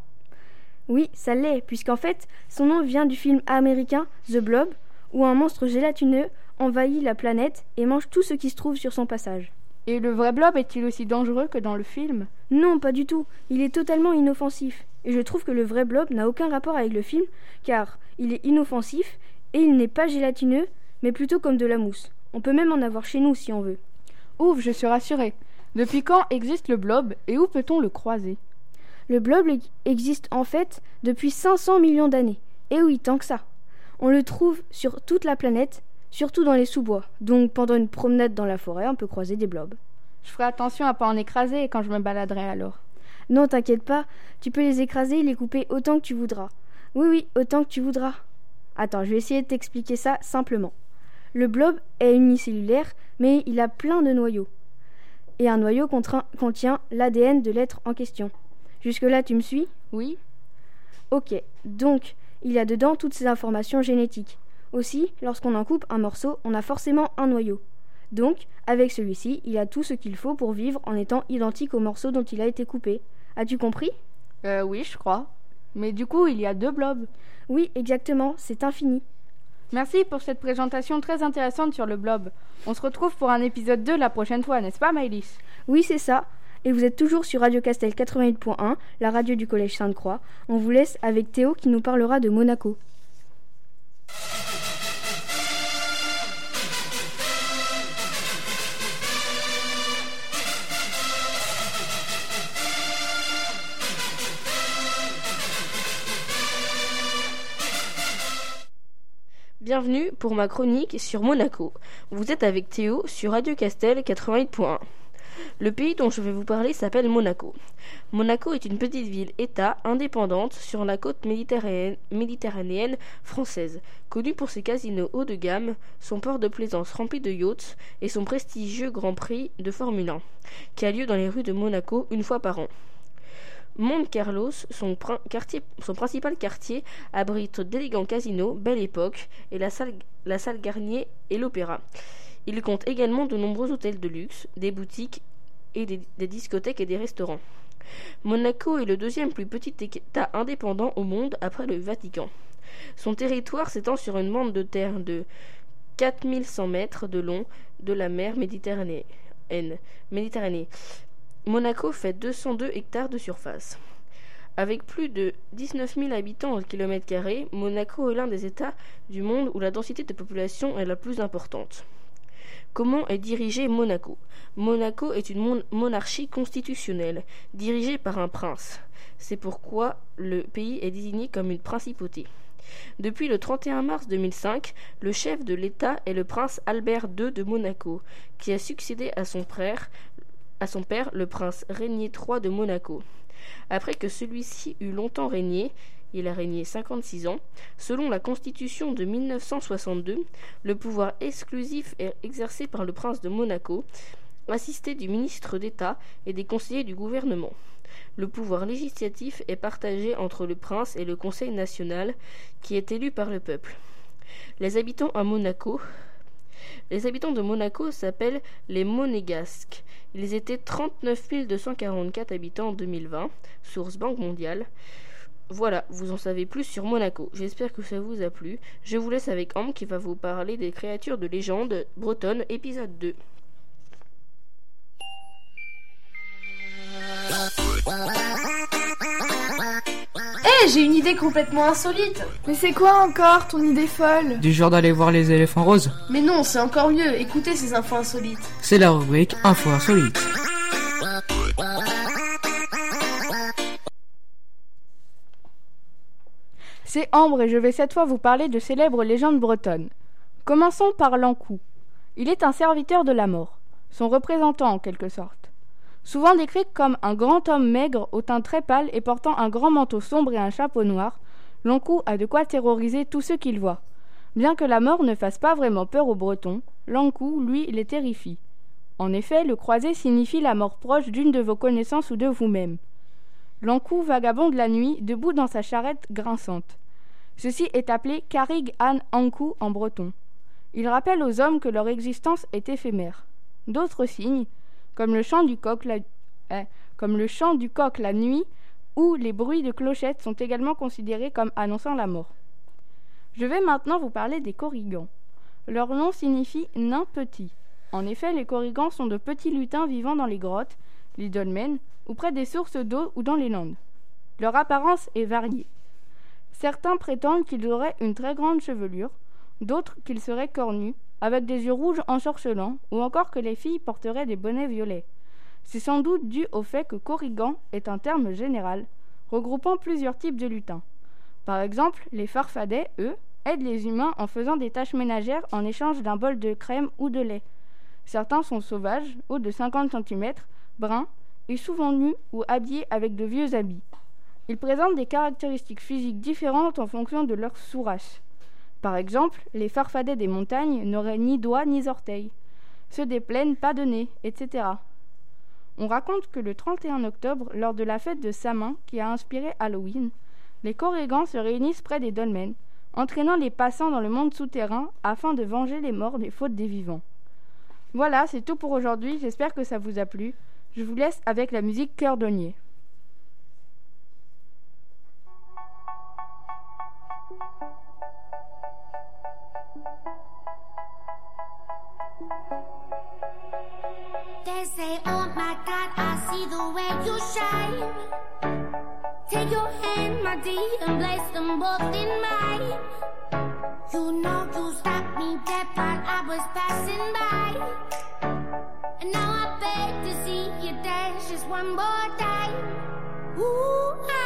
S6: Oui, ça l'est, puisqu'en fait, son nom vient du film américain The Blob, où un monstre gélatineux envahit la planète et mange tout ce qui se trouve sur son passage.
S1: Et le vrai blob est-il aussi dangereux que dans le film?
S6: Non, pas du tout. Il est totalement inoffensif. Et je trouve que le vrai blob n'a aucun rapport avec le film, car il est inoffensif et il n'est pas gélatineux, mais plutôt comme de la mousse. On peut même en avoir chez nous si on veut.
S1: Ouf, je suis rassurée. Depuis quand existe le blob et où peut-on le croiser?
S6: Le blob e- existe en fait depuis 500 millions d'années. Et oui, tant que ça. On le trouve sur toute la planète, surtout dans les sous-bois. Donc pendant une promenade dans la forêt, on peut croiser des blobs.
S1: Je ferai attention à pas en écraser quand je me baladerai alors.
S6: Non, t'inquiète pas, tu peux les écraser et les couper autant que tu voudras. Oui, oui, autant que tu voudras. Attends, je vais essayer de t'expliquer ça simplement. Le blob est unicellulaire, mais il a plein de noyaux. Et un noyau contient l'ADN de l'être en question. Jusque-là, tu me suis?
S1: Oui.
S6: Ok, donc il y a dedans toutes ces informations génétiques. Aussi, lorsqu'on en coupe un morceau, on a forcément un noyau. Donc, avec celui-ci, il a tout ce qu'il faut pour vivre en étant identique au morceau dont il a été coupé. As-tu compris?
S1: Euh, oui, je crois. Mais du coup, il y a deux blobs.
S6: Oui, exactement, c'est infini.
S1: Merci pour cette présentation très intéressante sur le blob. On se retrouve pour un épisode 2 la prochaine fois, n'est-ce pas, Maëlys?
S6: Oui, c'est ça. Et vous êtes toujours sur Radio Castel 88.1, la radio du Collège Sainte-Croix. On vous laisse avec Théo qui nous parlera de Monaco.
S15: Bienvenue pour ma chronique sur Monaco. Vous êtes avec Théo sur Radio Castel 88.1. Le pays dont je vais vous parler s'appelle Monaco. Monaco est une petite ville-État indépendante sur la côte méditerranéenne, française, connue pour ses casinos haut de gamme, son port de plaisance rempli de yachts et son prestigieux Grand Prix de Formule 1, qui a lieu dans les rues de Monaco une fois par an. Monte Carlos, son principal quartier, abrite d'élégants casinos, Belle Époque, et la salle, la salle Garnier et l'Opéra. Il compte également de nombreux hôtels de luxe, des boutiques et des, discothèques et des restaurants. Monaco est le deuxième plus petit État indépendant au monde après le Vatican. Son territoire s'étend sur une bande de terre de 4100 mètres de long de la mer Méditerranée. Méditerranée. Monaco fait 202 hectares de surface. Avec plus de 19 000 habitants au kilomètre carré, Monaco est l'un des États du monde où la densité de population est la plus importante. Comment est dirigé Monaco? Monaco est une mon- monarchie constitutionnelle, dirigée par un prince. C'est pourquoi le pays est désigné comme une principauté. Depuis le 31 mars 2005, le chef de l'État est le prince Albert II de Monaco, qui a succédé à son à son père le prince Régnier III de Monaco. Après que celui-ci eut longtemps régné, il a régné 56 ans, selon la constitution de 1962, le pouvoir exclusif est exercé par le prince de Monaco, assisté du ministre d'État et des conseillers du gouvernement. Le pouvoir législatif est partagé entre le prince et le Conseil national, qui est élu par le peuple. Les habitants à Monaco les habitants de Monaco s'appellent les Monégasques. Ils étaient 39 244 habitants en 2020, source Banque mondiale. Voilà, vous en savez plus sur Monaco. J'espère que ça vous a plu. Je vous laisse avec Ambre qui va vous parler des créatures de légende bretonne, épisode 2.
S12: Eh, j'ai une idée complètement insolite Mais c'est quoi encore ton idée folle?
S21: Du genre d'aller voir les éléphants roses
S12: Mais non, c'est encore mieux, écoutez ces infos insolites.
S21: C'est la rubrique Info insolite.
S1: C'est Ambre et je vais cette fois vous parler de célèbres légendes bretonnes. Commençons par l'Ankou. Il est un serviteur de la mort, son représentant en quelque sorte. Souvent décrit comme un grand homme maigre au teint très pâle et portant un grand manteau sombre et un chapeau noir, l'Ankou a de quoi terroriser tous ceux qu'il voit. Bien que la mort ne fasse pas vraiment peur aux Bretons, l'Ankou, lui, les terrifie. En effet, le croisé signifie la mort proche d'une de vos connaissances ou de vous-même. L'Ankou vagabonde la nuit, debout dans sa charrette grinçante. Ceci est appelé Karig An Ankou en breton. Il rappelle aux hommes que leur existence est éphémère. D'autres signes, comme le chant du coq la, eh, comme le chant du coq la nuit ou les bruits de clochettes sont également considérés comme annonçant la mort. Je vais maintenant vous parler des corrigans. Leur nom signifie nain petit. En effet, les corrigans sont de petits lutins vivant dans les grottes, les dolmens ou près des sources d'eau ou dans les landes. Leur apparence est variée. Certains prétendent qu'ils auraient une très grande chevelure, d'autres qu'ils seraient cornus, avec des yeux rouges ensorcelants, ou encore que les filles porteraient des bonnets violets. C'est sans doute dû au fait que corrigan est un terme général, regroupant plusieurs types de lutins. Par exemple, les farfadets, eux, aident les humains en faisant des tâches ménagères en échange d'un bol de crème ou de lait. Certains sont sauvages, hauts de 50 cm, bruns, et souvent nus ou habillés avec de vieux habits. Ils présentent des caractéristiques physiques différentes en fonction de leur sous-race. Par exemple, les farfadets des montagnes n'auraient ni doigts ni orteils, ceux des plaines pas de nez, etc. On raconte que le 31 octobre, lors de la fête de Samin qui a inspiré Halloween, les corrigans se réunissent près des dolmens, entraînant les passants dans le monde souterrain afin de venger les morts des fautes des vivants. Voilà, c'est tout pour aujourd'hui, j'espère que ça vous a plu. Je vous laisse avec la musique Cœur Donier.
S13: Say, oh my God, I see the way you shine. Take your hand, my dear, and place them both in mine. You know you stopped me dead while I was passing by. And now I beg to see you dance just one more time. Ooh, I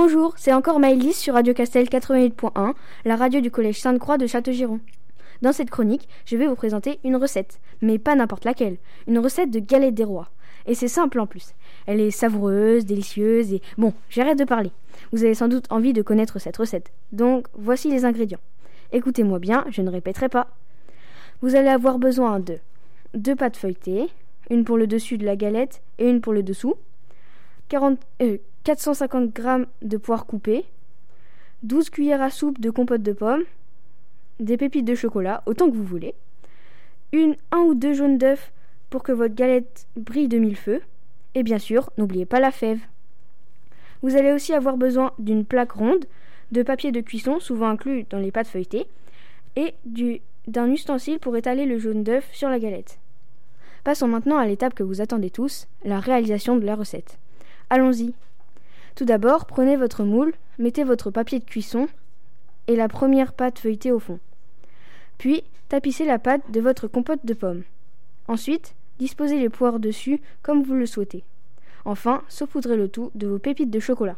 S6: Rebonjour, c'est encore Maëlys sur Radio Castel 88.1, la radio du collège Sainte-Croix de Châteaugiron. Dans cette chronique, je vais vous présenter une recette, mais pas n'importe laquelle, une recette de galette des rois. Et c'est simple en plus. Elle est savoureuse, délicieuse et... Bon, j'arrête de parler. Vous avez sans doute envie de connaître cette recette. Donc, voici les ingrédients. Écoutez-moi bien, je ne répéterai pas. Vous allez avoir besoin de deux pâtes feuilletées, une pour le dessus de la galette et une pour le dessous, 40, euh, 450 g de poire coupée, 12 cuillères à soupe de compote de pommes, des pépites de chocolat, autant que vous voulez, une, un ou deux jaunes d'œufs pour que votre galette brille de mille feux, et bien sûr, n'oubliez pas la fève. Vous allez aussi avoir besoin d'une plaque ronde, de papier de cuisson, souvent inclus dans les pâtes feuilletées, et du- d'un ustensile pour étaler le jaune d'œuf sur la galette. Passons maintenant à l'étape que vous attendez tous, la réalisation de la recette. Allons-y. Tout d'abord, prenez votre moule, mettez votre papier de cuisson et la première pâte feuilletée au fond. Puis, tapissez la pâte de votre compote de pommes. Ensuite, disposez les poires dessus comme vous le souhaitez. Enfin, saupoudrez le tout de vos pépites de chocolat.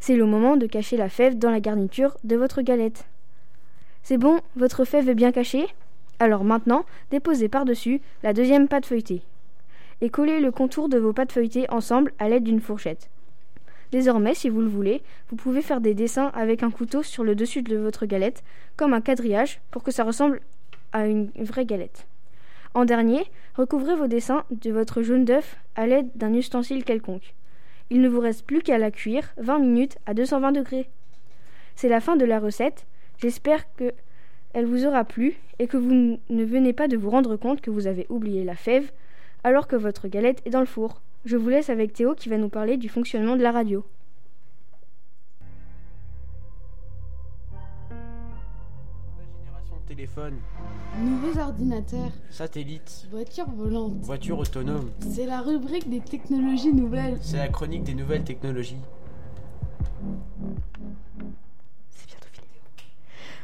S6: C'est le moment de cacher la fève dans la garniture de votre galette. C'est bon, votre fève est bien cachée? Alors maintenant, déposez par-dessus la deuxième pâte feuilletée. Et collez le contour de vos pâtes feuilletées ensemble à l'aide d'une fourchette. Désormais, si vous le voulez, vous pouvez faire des dessins avec un couteau sur le dessus de votre galette, comme un quadrillage, pour que ça ressemble à une vraie galette. En dernier, recouvrez vos dessins de votre jaune d'œuf à l'aide d'un ustensile quelconque. Il ne vous reste plus qu'à la cuire 20 minutes à 220 degrés. C'est la fin de la recette. J'espère que elle vous aura plu et que vous ne venez pas de vous rendre compte que vous avez oublié la fève alors que votre galette est dans le four. Je vous laisse avec Théo qui va nous parler du fonctionnement de la radio.
S22: Téléphone,
S23: Nouveaux ordinateurs,
S22: satellite,
S23: voitures volantes.
S22: voiture autonome.
S23: C'est la rubrique des technologies nouvelles.
S22: C'est la chronique des nouvelles technologies.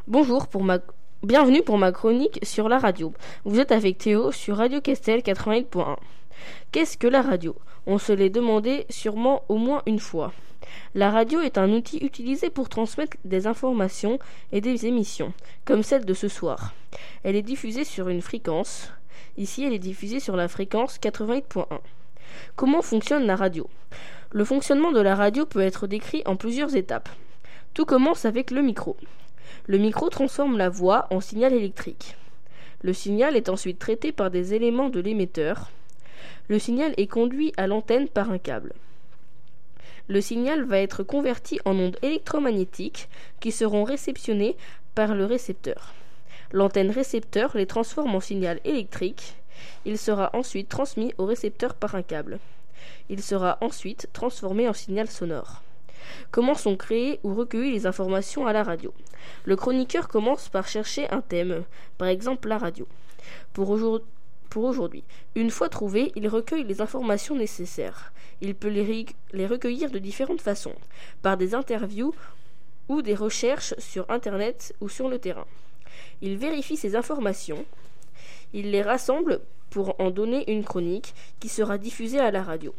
S15: Bonjour pour ma bienvenue pour ma chronique sur la radio. Vous êtes avec Théo sur Radio Castel 88.1. Qu'est-ce que la radio? On se l'est demandé sûrement au moins une fois. La radio est un outil utilisé pour transmettre des informations et des émissions, comme celle de ce soir. Elle est diffusée sur une fréquence. Ici, elle est diffusée sur la fréquence 88.1. Comment fonctionne la radio? Le fonctionnement de la radio peut être décrit en plusieurs étapes. Tout commence avec le micro. Le micro transforme la voix en signal électrique. Le signal est ensuite traité par des éléments de l'émetteur. Le signal est conduit à l'antenne par un câble. Le signal va être converti en ondes électromagnétiques qui seront réceptionnées par le récepteur. L'antenne récepteur les transforme en signal électrique. Il sera ensuite transmis au récepteur par un câble. Il sera ensuite transformé en signal sonore. Comment sont créées ou recueillies les informations à la radio? Le chroniqueur commence par chercher un thème, par exemple la radio. Pour, aujourd- aujourd'hui. Une fois trouvé, il recueille les informations nécessaires. Il peut les, les recueillir de différentes façons, par des interviews ou des recherches sur Internet ou sur le terrain. Il vérifie ces informations, il les rassemble pour en donner une chronique qui sera diffusée à la radio.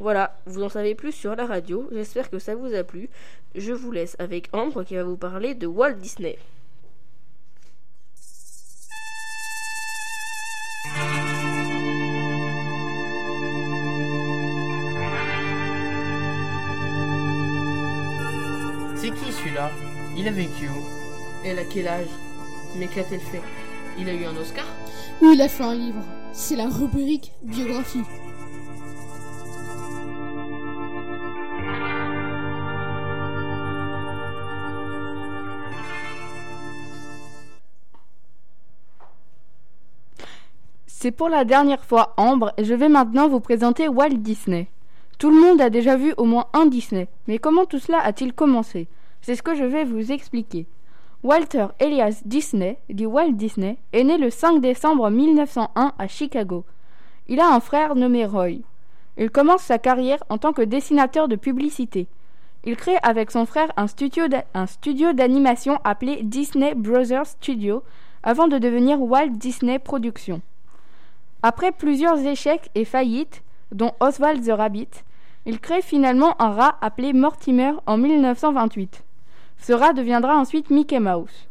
S15: Voilà, vous en savez plus sur la radio, j'espère que ça vous a plu. Je vous laisse avec Ambre qui va vous parler de Walt Disney.
S16: Celui-là Il a vécu où?
S21: Elle a quel âge? Mais qu'a-t-elle fait? Il a eu un Oscar?
S12: Ou il a fait un livre? C'est la rubrique biographie.
S1: C'est pour la dernière fois Ambre et je vais maintenant vous présenter Walt Disney. Tout le monde a déjà vu au moins un Disney, mais comment tout cela a-t-il commencé? C'est ce que je vais vous expliquer. Walter Elias Disney, dit Walt Disney, est né le 5 décembre 1901 à Chicago. Il a un frère nommé Roy. Il commence sa carrière en tant que dessinateur de publicité. Il crée avec son frère un studio d'animation appelé Disney Brothers Studio avant de devenir Walt Disney Productions. Après plusieurs échecs et faillites, dont Oswald the Rabbit, il crée finalement un rat appelé Mortimer en 1928. Ce rat deviendra ensuite Mickey Mouse.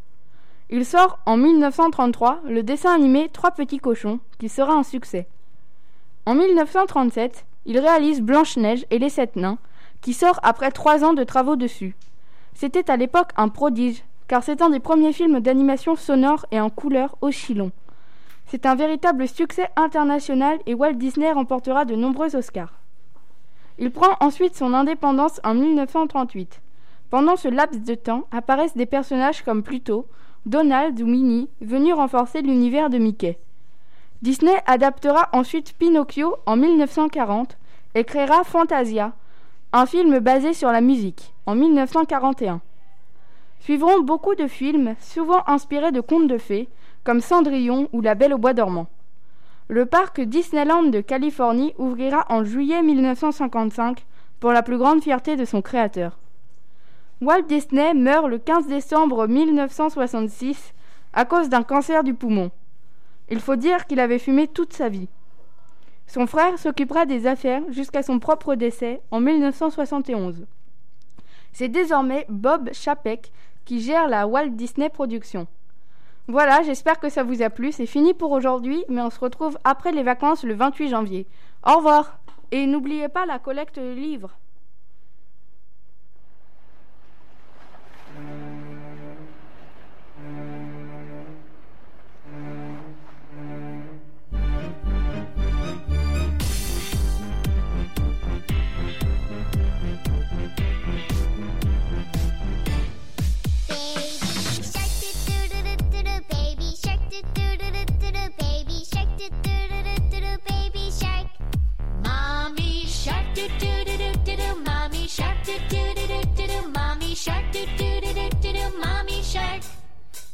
S1: Il sort en 1933 le dessin animé Trois petits cochons, qui sera un succès. En 1937, il réalise Blanche-Neige et les Sept Nains, qui sort après trois ans de travaux dessus. C'était à l'époque un prodige, car c'est un des premiers films d'animation sonore et en couleur aussi long. C'est un véritable succès international et Walt Disney remportera de nombreux Oscars. Il prend ensuite son indépendance en 1938. Pendant ce laps de temps apparaissent des personnages comme Pluto, Donald ou Minnie, venus renforcer l'univers de Mickey. Disney adaptera ensuite Pinocchio en 1940 et créera Fantasia, un film basé sur la musique, en 1941. Suivront beaucoup de films, souvent inspirés de contes de fées, comme Cendrillon ou La Belle au bois dormant. Le parc Disneyland de Californie ouvrira en juillet 1955 pour la plus grande fierté de son créateur. Walt Disney meurt le 15 décembre 1966 à cause d'un cancer du poumon. Il faut dire qu'il avait fumé toute sa vie. Son frère s'occupera des affaires jusqu'à son propre décès en 1971. C'est désormais Bob Chapek qui gère la Walt Disney Productions. Voilà, j'espère que ça vous a plu. C'est fini pour aujourd'hui, mais on se retrouve après les vacances le 28 janvier. Au revoir Et n'oubliez pas la collecte de livres.
S13: Do do do do do do. Mommy shark, do do do do do do. Mommy shark, do do do do do do. Mommy shark.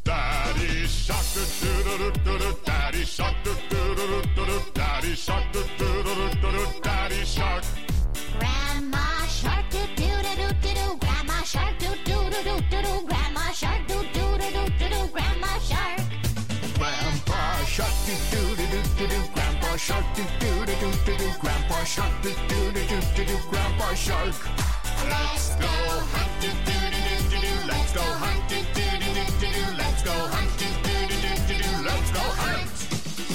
S11: Daddy shark do do do do do do. Daddy shark do do do do do. Daddy shark do do do do do. Daddy shark.
S13: Grandma shark, do do do do do do. Grandma shark, do do do do do do. Grandma shark, do do do do do do. Grandma shark.
S11: Grandpa shark do do. Grandpa shark do do do do do do. Grandpa shark do do do do do do. Grandpa shark. Let's go hunt do do do do do do. Let's go hunt do do do do do do. Let's go hunt do do do do do do. Let's go hunt.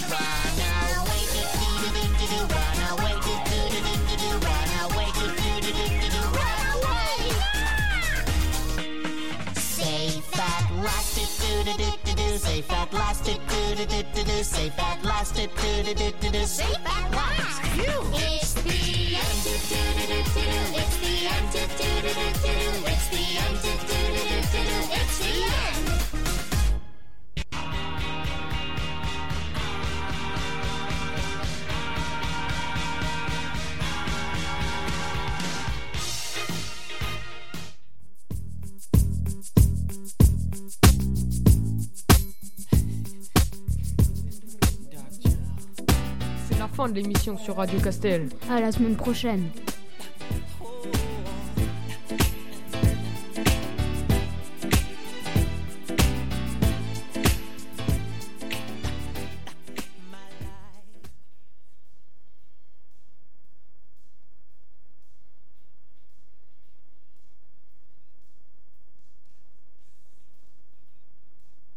S13: Run Safe at last, do do do do do. Safe at last, do do do do do do. Safe at last. It's the end, do do do do do. It's the end, do do do do do. It's the end, do do do do do
S24: fin de l'émission sur Radio Castel.
S25: À la semaine prochaine.